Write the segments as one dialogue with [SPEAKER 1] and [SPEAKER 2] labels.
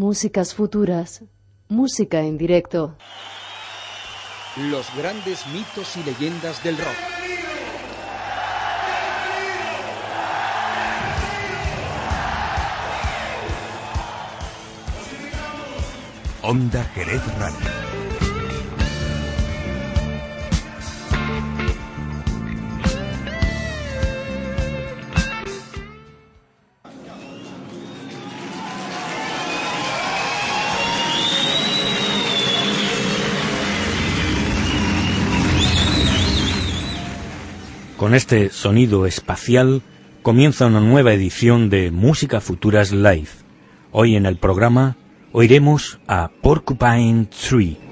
[SPEAKER 1] Músicas futuras. Música en directo.
[SPEAKER 2] Los grandes mitos y leyendas del rock.
[SPEAKER 3] Onda Jerez Radio.
[SPEAKER 4] Con este sonido espacial comienza una nueva edición de Música Futuras Live. Hoy en el programa oiremos a Porcupine Tree.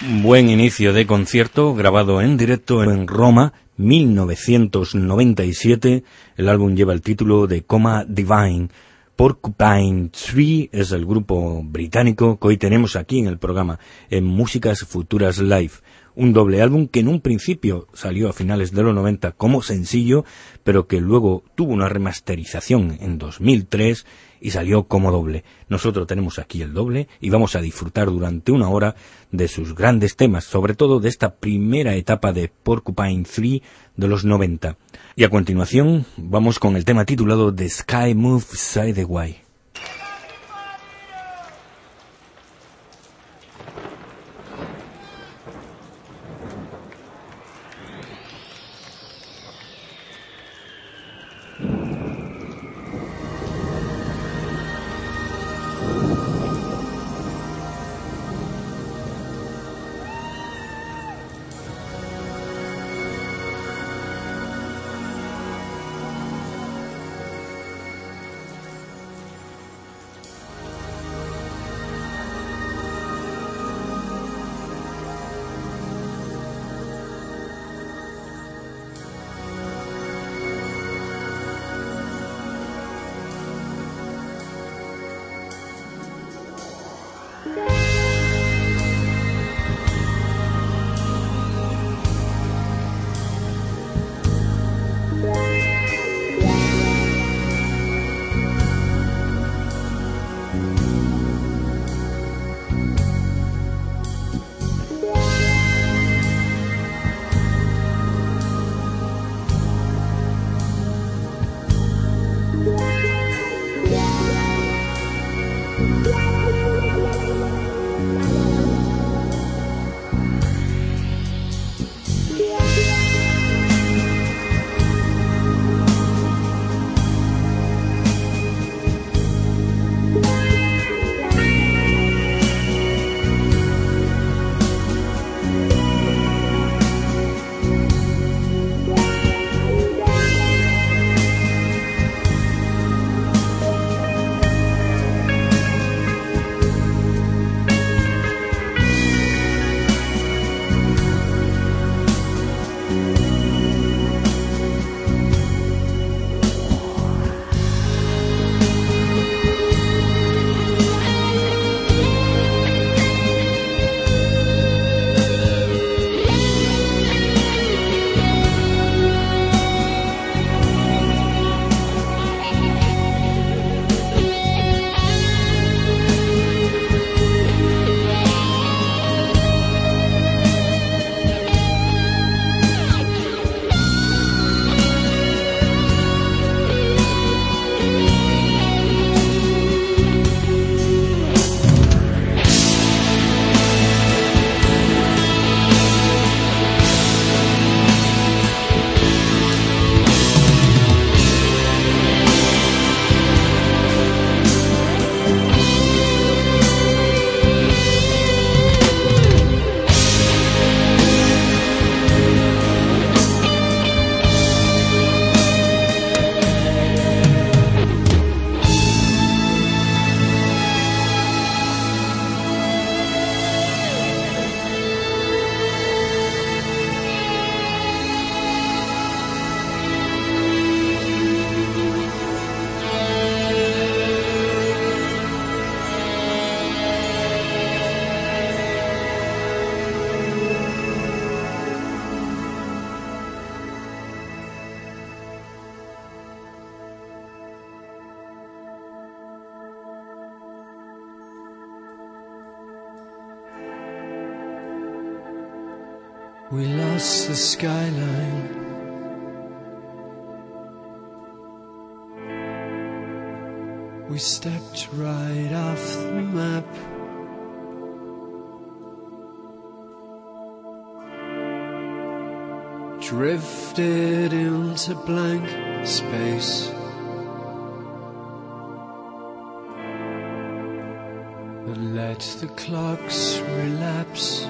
[SPEAKER 4] Buen inicio de concierto grabado en directo en Roma, 1997. El álbum lleva el título de Coma Divine. Porcupine Tree es el grupo británico que hoy tenemos aquí en el programa en Músicas Futuras Live un doble álbum que en un principio salió a finales de los 90 como sencillo, pero que luego tuvo una remasterización en 2003 y salió como doble. Nosotros tenemos aquí el doble y vamos a disfrutar durante una hora de sus grandes temas, sobre todo de esta primera etapa de Porcupine 3 de los 90. Y a continuación vamos con el tema titulado The Sky Move Sideway.
[SPEAKER 5] We lost the skyline. We stepped right off the map. Drifted into blank space. And let the clocks relapse.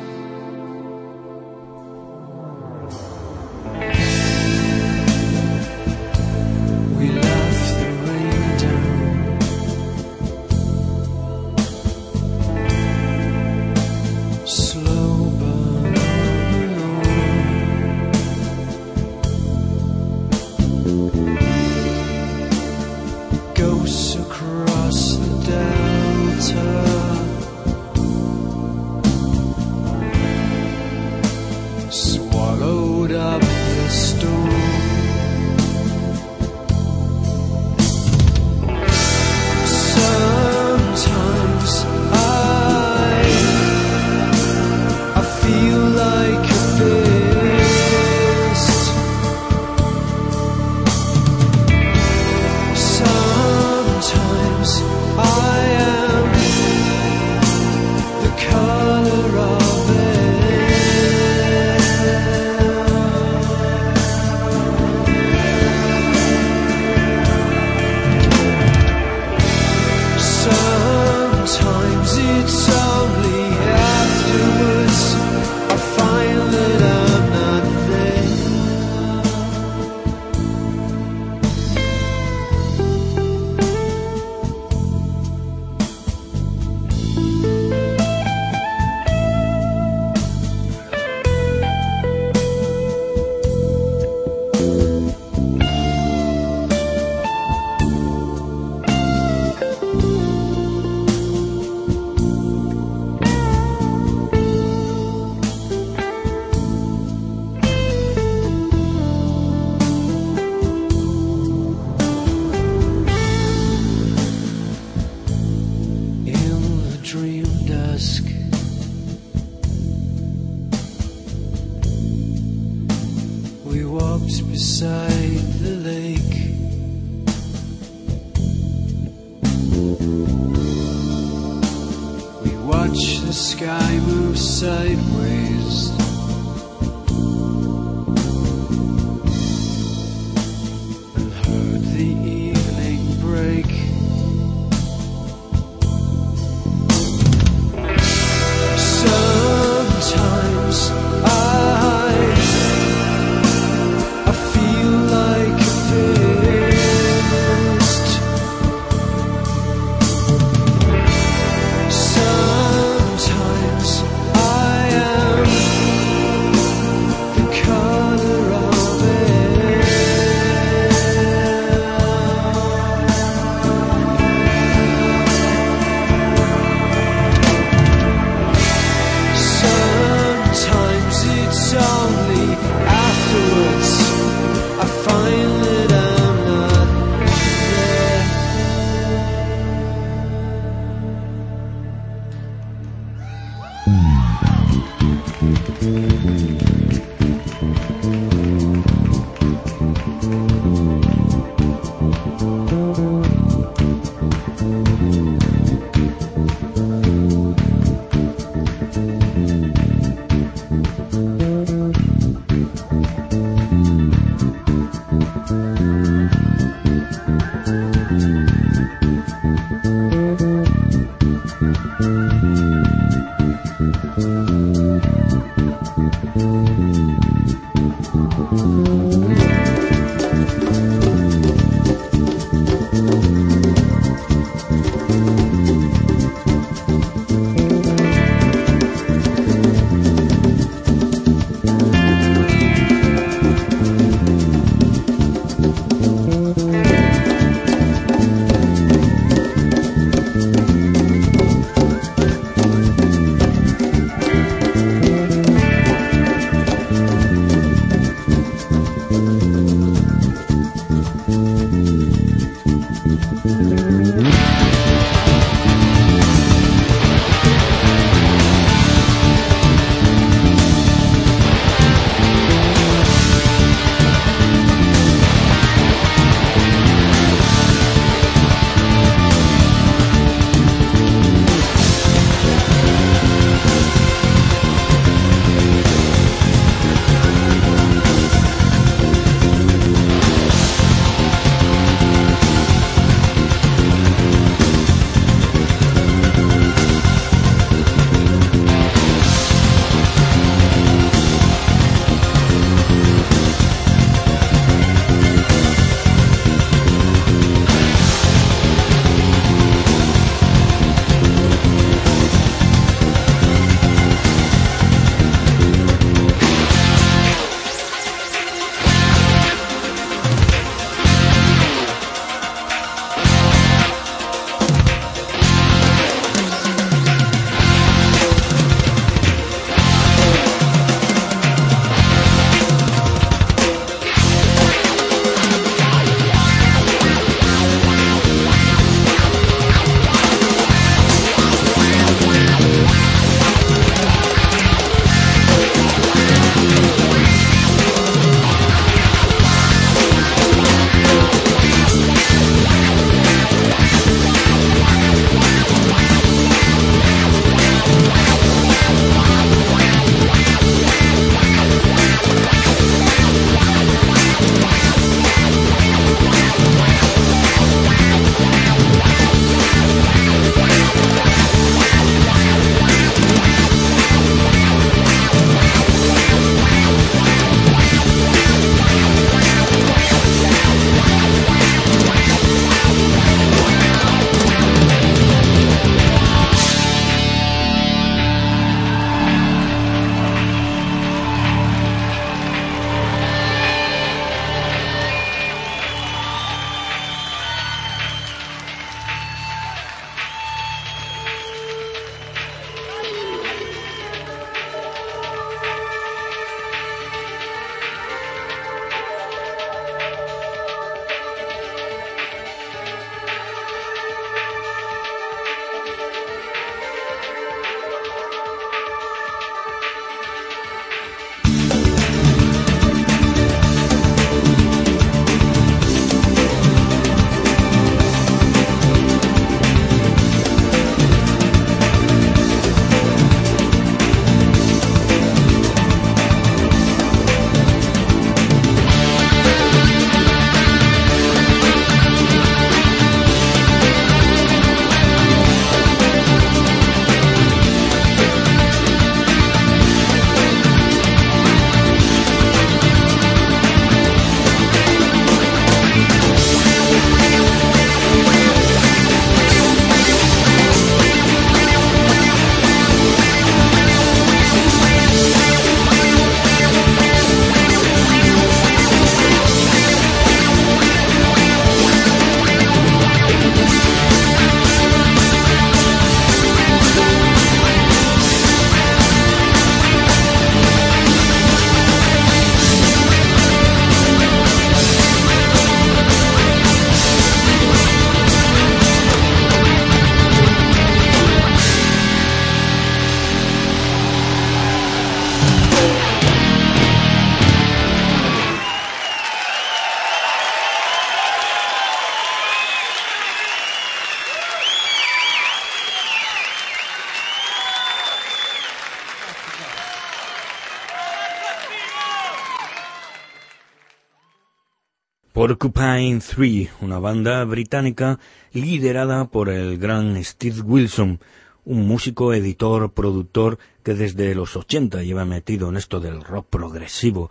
[SPEAKER 4] Porcupine 3, una banda británica liderada por el gran Steve Wilson, un músico, editor, productor que desde los 80 lleva metido en esto del rock progresivo.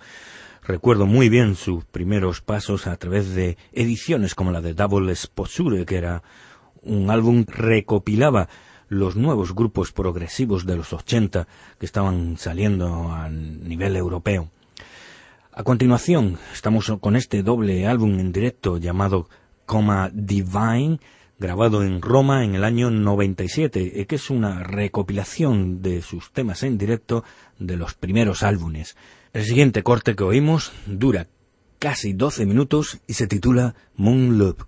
[SPEAKER 4] Recuerdo muy bien sus primeros pasos a través de ediciones como la de Double Exposure, que era un álbum recopilaba los nuevos grupos progresivos de los 80 que estaban saliendo a nivel europeo. A continuación, estamos con este doble álbum en directo llamado Coma Divine, grabado en Roma en el año 97, que es una recopilación de sus temas en directo de los primeros álbumes. El siguiente corte que oímos dura casi 12 minutos y se titula Moon Loop.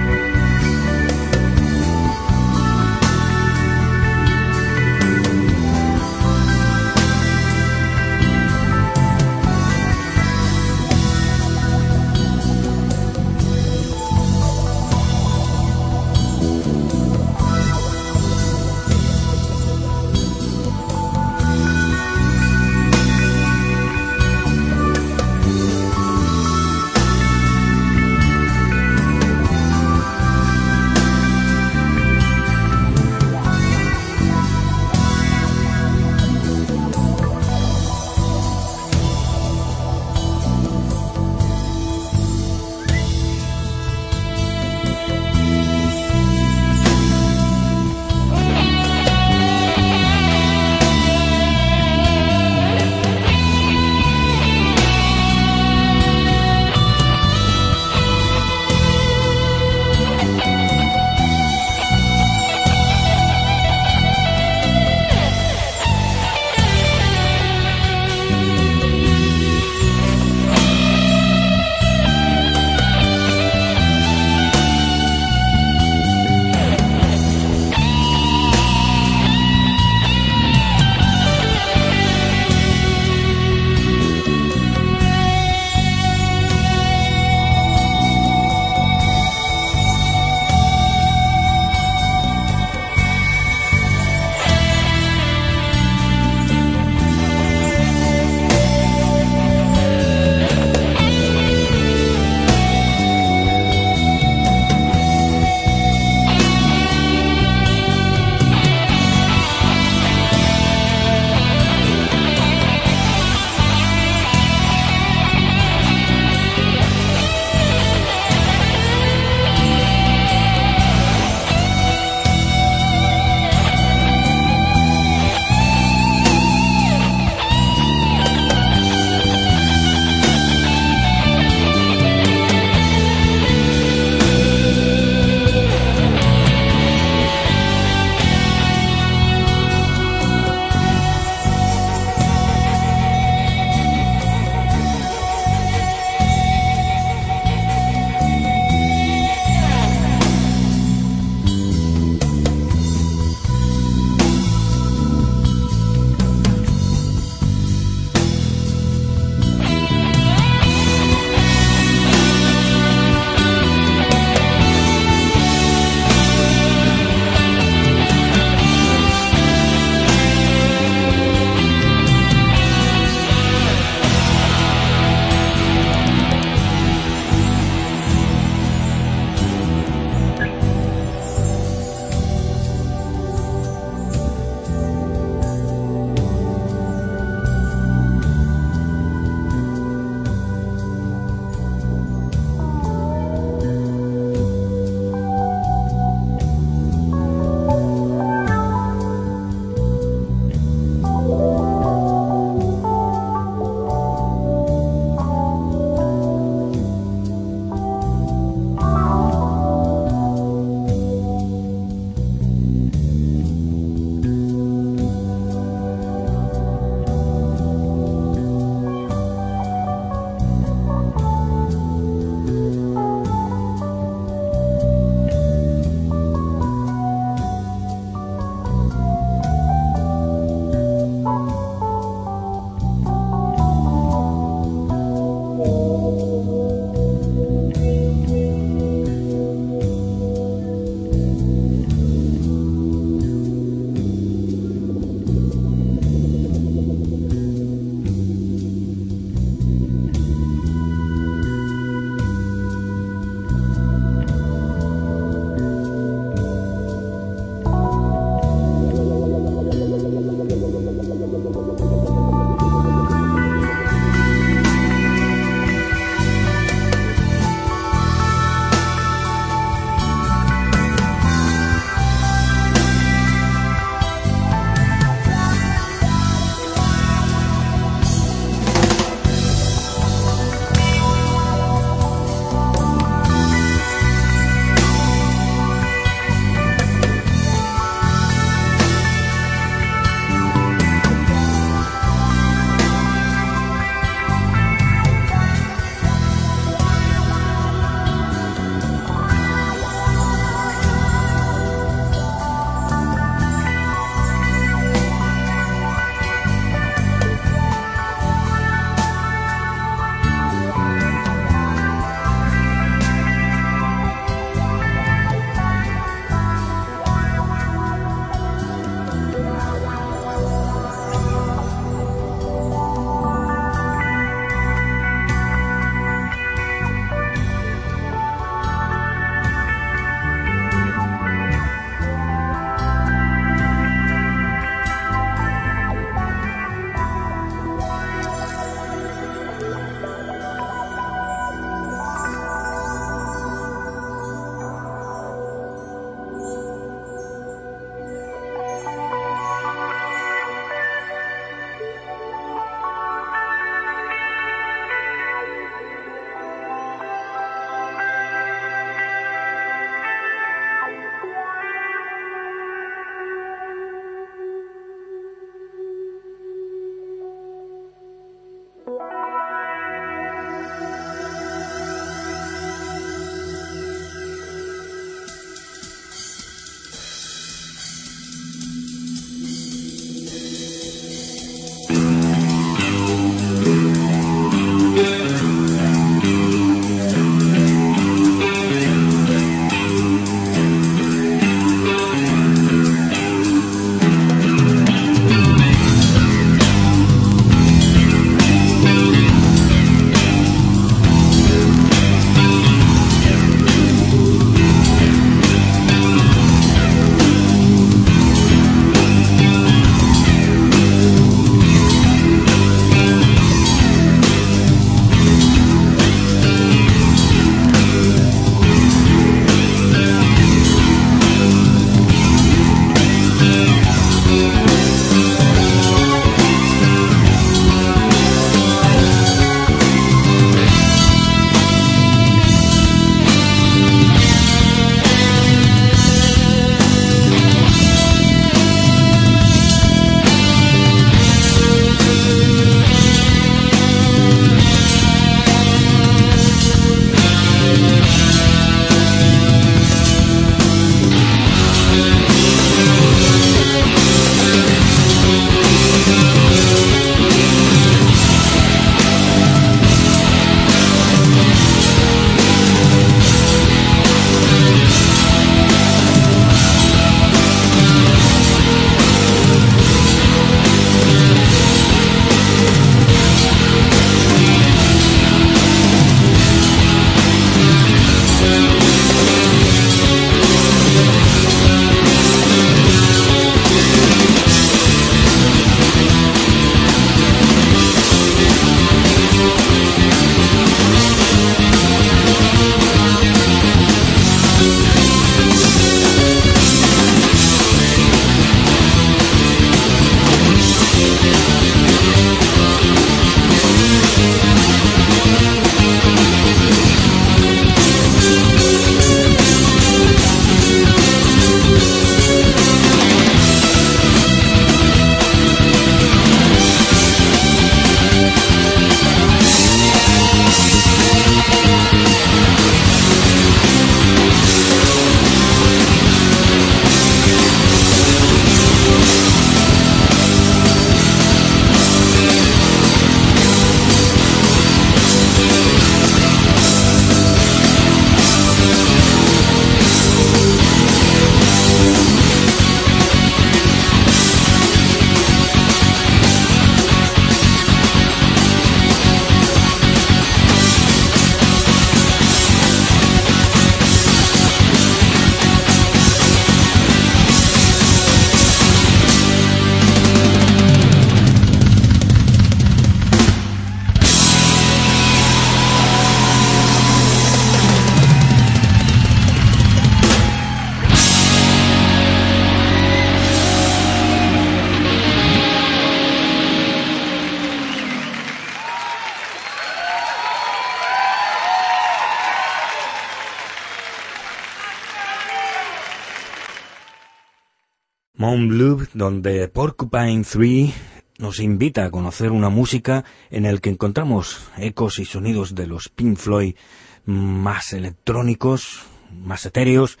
[SPEAKER 4] Mount Blue, donde Porcupine 3 nos invita a conocer una música en el que encontramos ecos y sonidos de los Pink Floyd más electrónicos, más etéreos,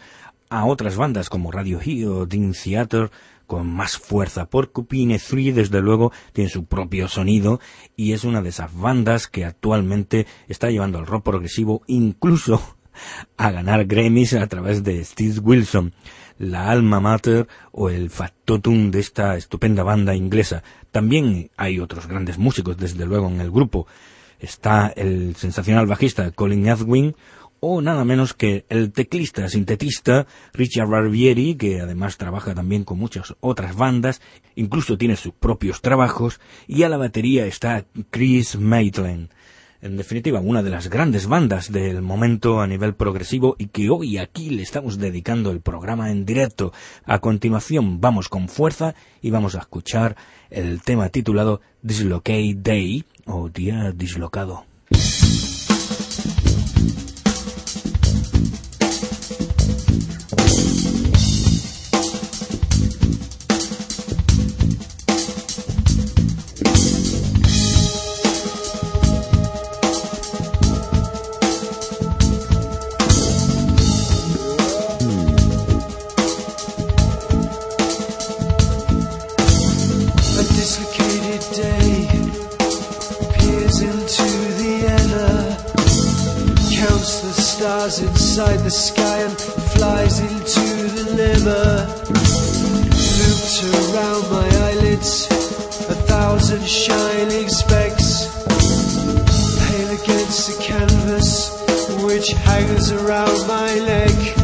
[SPEAKER 4] a otras bandas como Radiohead o Dream Theater con más fuerza. Porcupine 3 desde luego tiene su propio sonido y es una de esas bandas que actualmente está llevando al rock progresivo incluso a ganar Grammys a través de Steve Wilson, la alma mater o el factotum de esta estupenda banda inglesa. También hay otros grandes músicos, desde luego, en el grupo. Está el sensacional bajista Colin Edwin o nada menos que el teclista sintetista Richard Barbieri, que además trabaja también con muchas otras bandas, incluso tiene sus propios trabajos, y a la batería está Chris Maitland. En definitiva, una de las grandes bandas del momento a nivel progresivo y que hoy aquí le estamos dedicando el programa en directo. A continuación vamos con fuerza y vamos a escuchar el tema titulado Dislocate Day o Día Dislocado.
[SPEAKER 5] Inside the sky and flies into the liver. Looped around my eyelids, a thousand shining specks. Pale against the canvas which hangs around my neck.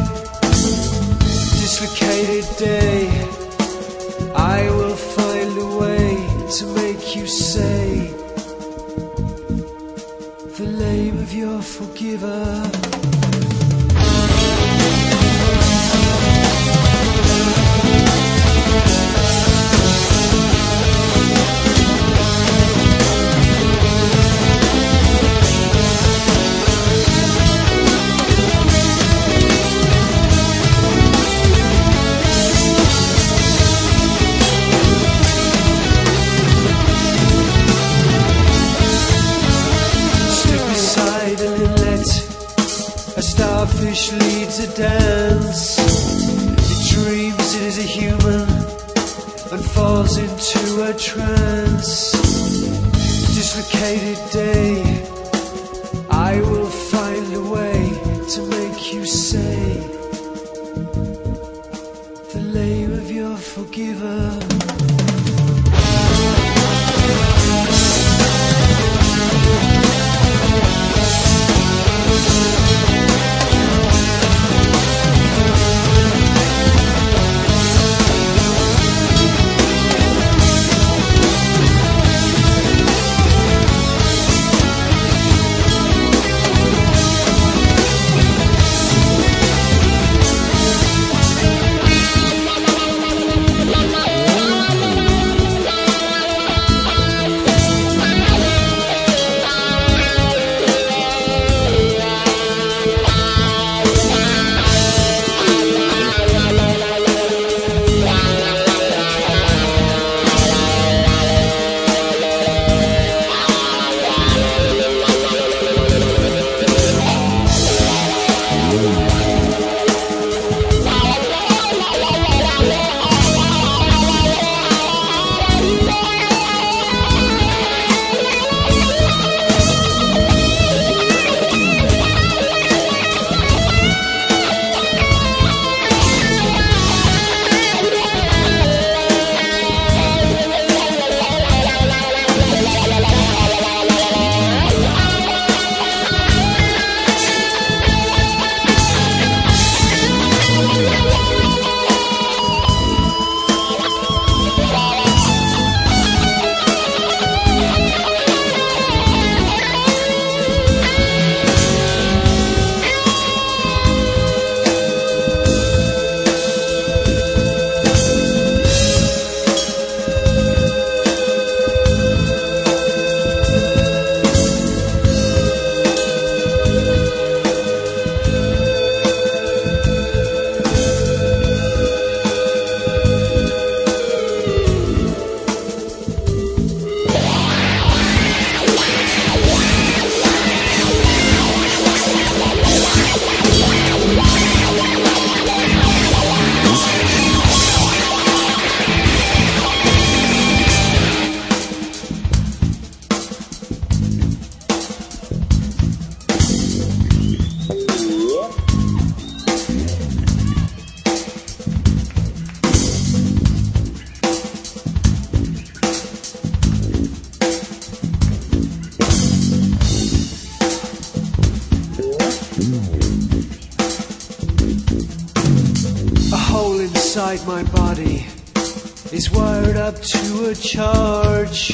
[SPEAKER 5] a charge.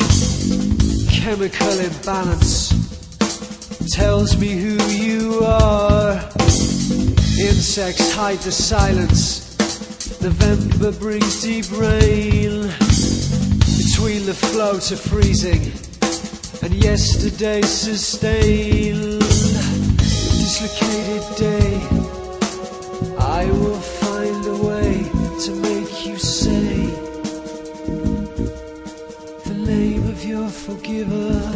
[SPEAKER 5] Chemical imbalance tells me who you are. Insects hide the silence. November brings deep rain. Between the flow to freezing and yesterday's sustain. Dislocated day, I will. give up.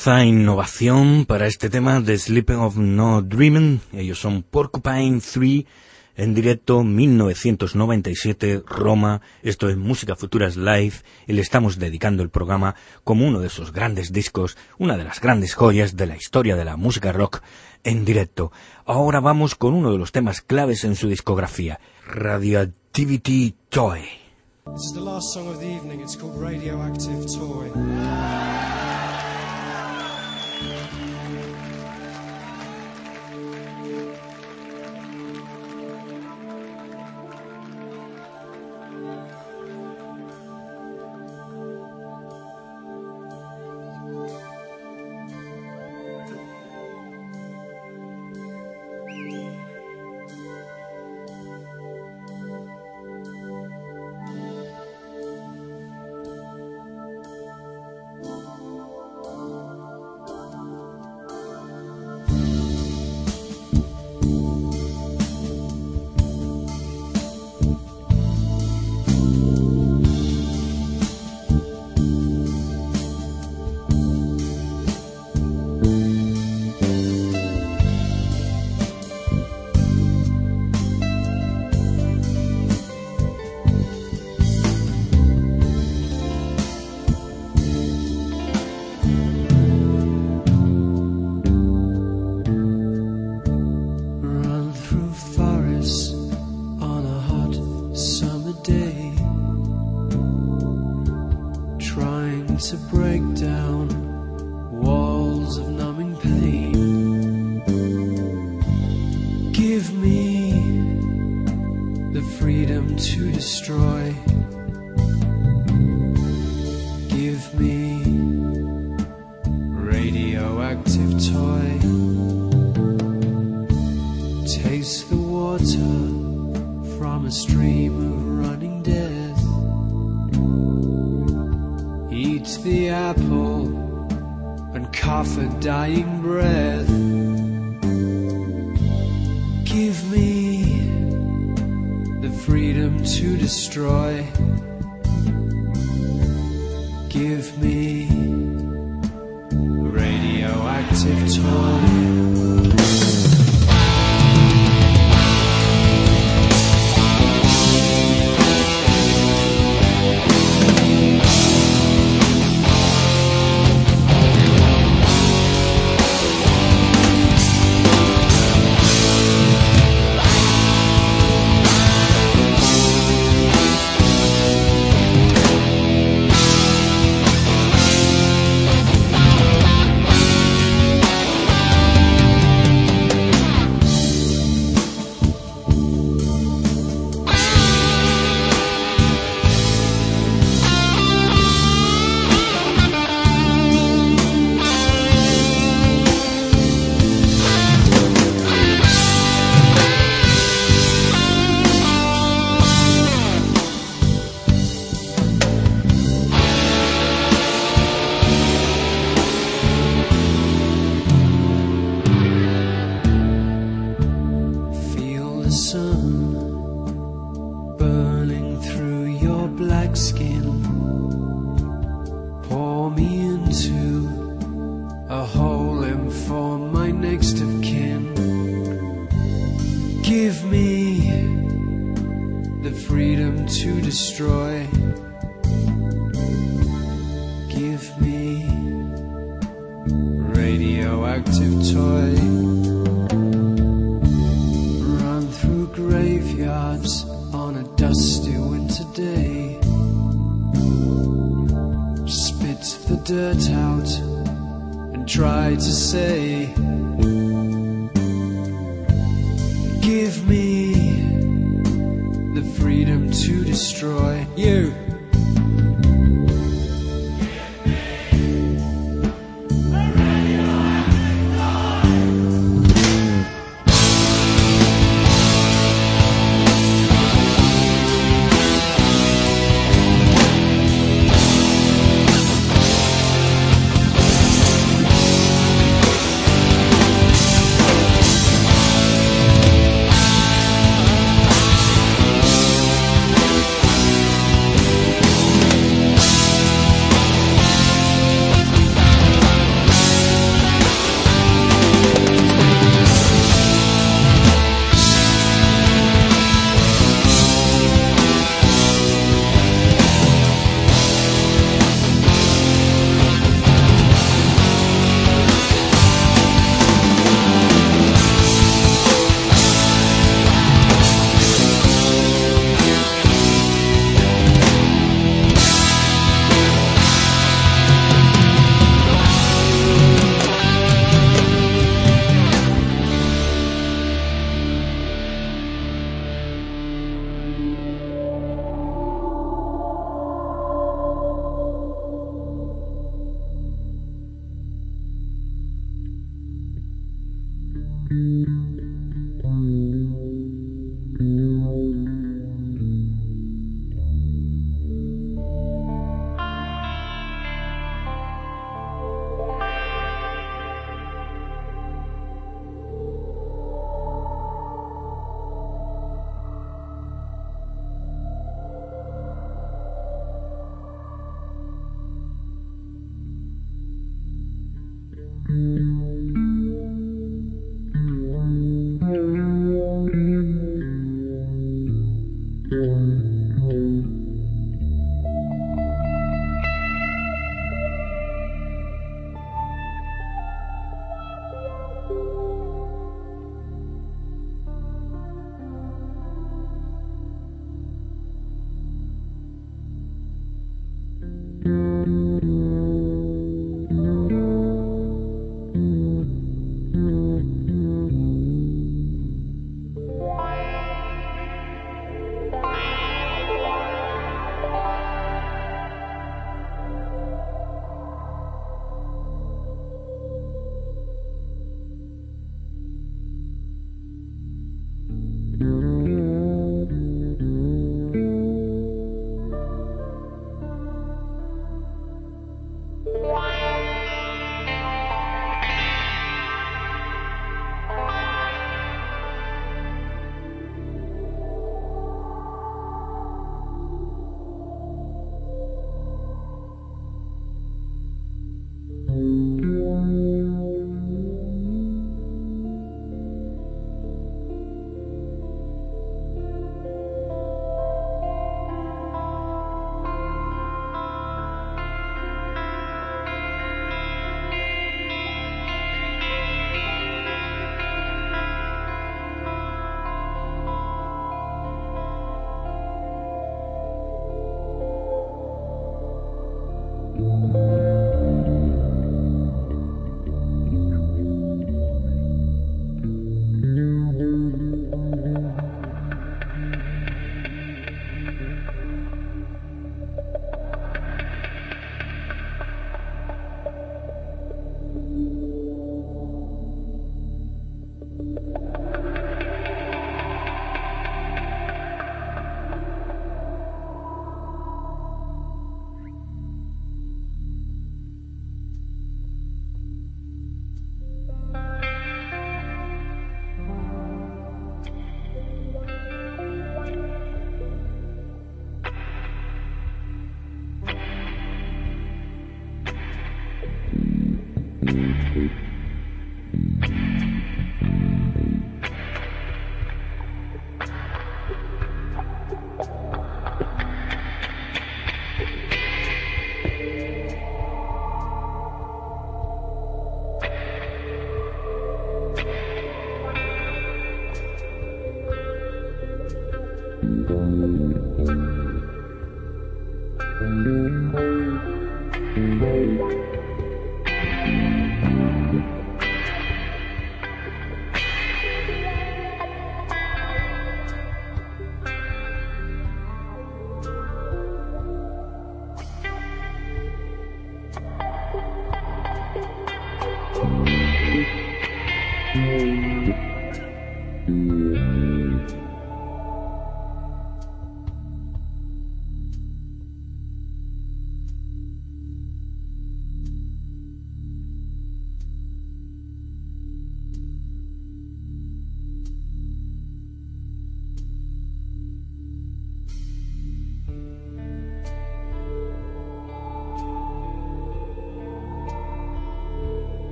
[SPEAKER 4] Fuerza e innovación para este tema de Sleeping of No Dreaming. Ellos son Porcupine 3 en directo 1997 Roma. Esto es Música Futuras Live y le estamos dedicando el programa como uno de esos grandes discos, una de las grandes joyas de la historia de la música rock en directo. Ahora vamos con uno de los temas claves en su discografía, Radioactivity Toy.
[SPEAKER 5] The last song of the evening. It's called Radioactive Toy.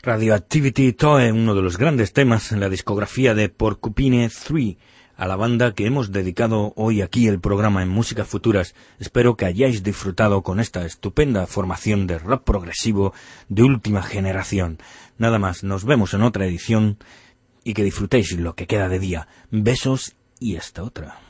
[SPEAKER 4] Radioactivity Toe, uno de los grandes temas en la discografía de Porcupine 3, a la banda que hemos dedicado hoy aquí el programa en Músicas Futuras. Espero que hayáis disfrutado con esta estupenda formación de rock progresivo de última generación. Nada más, nos vemos en otra edición y que disfrutéis lo que queda de día. Besos y hasta otra.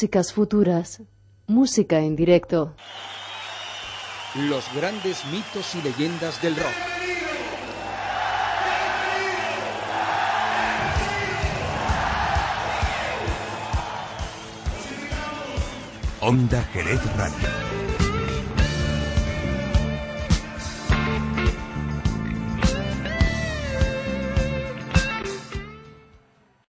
[SPEAKER 1] Músicas futuras. Música en directo.
[SPEAKER 2] Los grandes mitos y leyendas del rock.
[SPEAKER 3] Onda Jerez Radio.